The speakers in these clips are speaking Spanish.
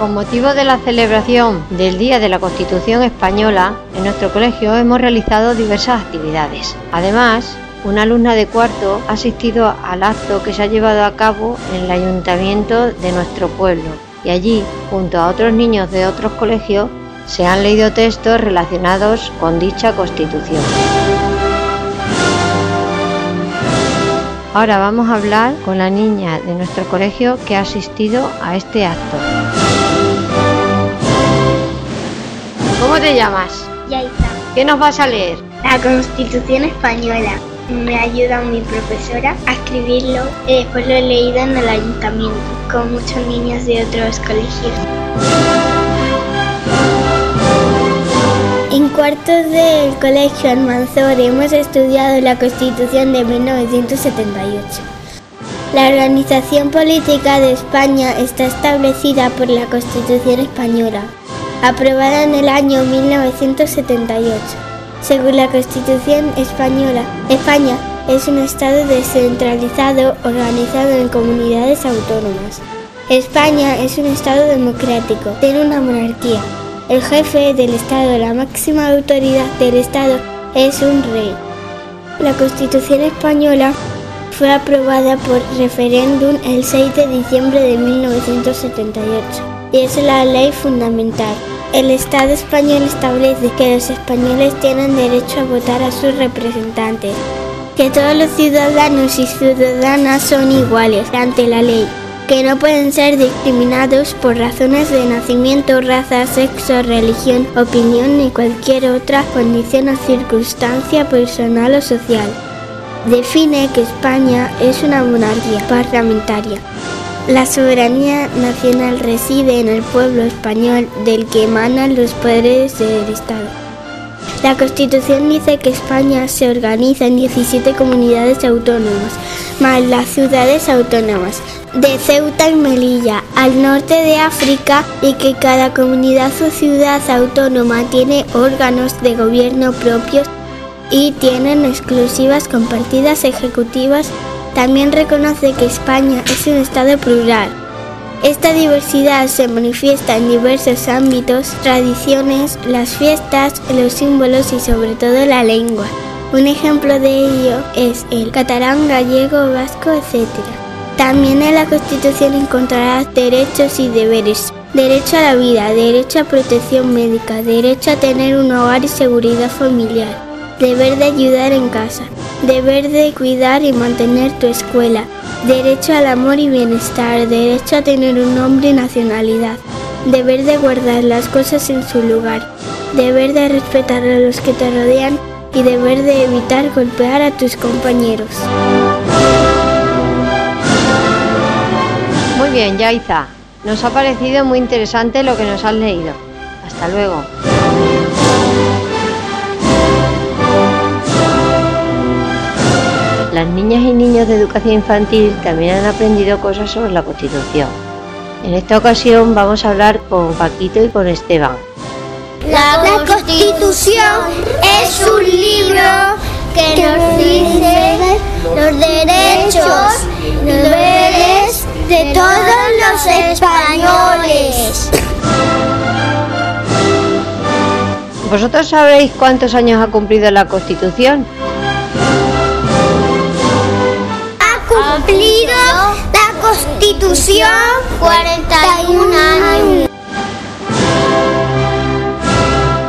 Con motivo de la celebración del Día de la Constitución Española, en nuestro colegio hemos realizado diversas actividades. Además, una alumna de cuarto ha asistido al acto que se ha llevado a cabo en el ayuntamiento de nuestro pueblo y allí, junto a otros niños de otros colegios, se han leído textos relacionados con dicha constitución. Ahora vamos a hablar con la niña de nuestro colegio que ha asistido a este acto. ¿Cómo te llamas? Yaita. ¿Qué nos vas a leer? La Constitución Española. Me ayuda mi profesora a escribirlo y después lo he leído en el ayuntamiento con muchos niños de otros colegios. En cuartos del colegio Almanzor hemos estudiado la Constitución de 1978. La organización política de España está establecida por la Constitución española, aprobada en el año 1978. Según la Constitución española, España es un Estado descentralizado organizado en comunidades autónomas. España es un Estado democrático, tiene una monarquía. El jefe del Estado, la máxima autoridad del Estado, es un rey. La Constitución española fue aprobada por referéndum el 6 de diciembre de 1978 y es la ley fundamental. El Estado español establece que los españoles tienen derecho a votar a sus representantes, que todos los ciudadanos y ciudadanas son iguales ante la ley, que no pueden ser discriminados por razones de nacimiento, raza, sexo, religión, opinión ni cualquier otra condición o circunstancia personal o social. Define que España es una monarquía parlamentaria. La soberanía nacional reside en el pueblo español del que emanan los poderes del Estado. La Constitución dice que España se organiza en 17 comunidades autónomas, más las ciudades autónomas de Ceuta y Melilla, al norte de África, y que cada comunidad o ciudad autónoma tiene órganos de gobierno propios y tienen exclusivas compartidas ejecutivas también reconoce que España es un Estado plural. Esta diversidad se manifiesta en diversos ámbitos, tradiciones, las fiestas, los símbolos y sobre todo la lengua. Un ejemplo de ello es el catalán, gallego, vasco, etc. También en la Constitución encontrarás derechos y deberes. Derecho a la vida, derecho a protección médica, derecho a tener un hogar y seguridad familiar, deber de ayudar en casa, deber de cuidar y mantener tu escuela, derecho al amor y bienestar, derecho a tener un nombre y nacionalidad, deber de guardar las cosas en su lugar, deber de respetar a los que te rodean y deber de evitar golpear a tus compañeros. Muy bien, Yaiza. Nos ha parecido muy interesante lo que nos has leído. Hasta luego. Las niñas y niños de educación infantil también han aprendido cosas sobre la Constitución. En esta ocasión vamos a hablar con Paquito y con Esteban. La Constitución es un libro que nos dice los derechos y deberes de todos los españoles. ¿Vosotros sabéis cuántos años ha cumplido la Constitución? La Constitución 41 años.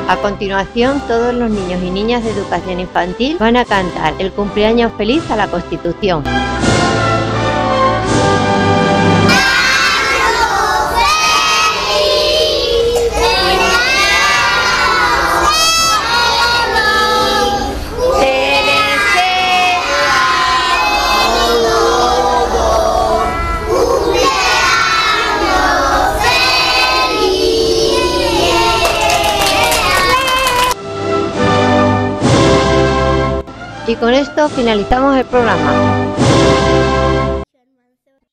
A continuación, todos los niños y niñas de educación infantil van a cantar el cumpleaños feliz a la Constitución. Y con esto finalizamos el programa.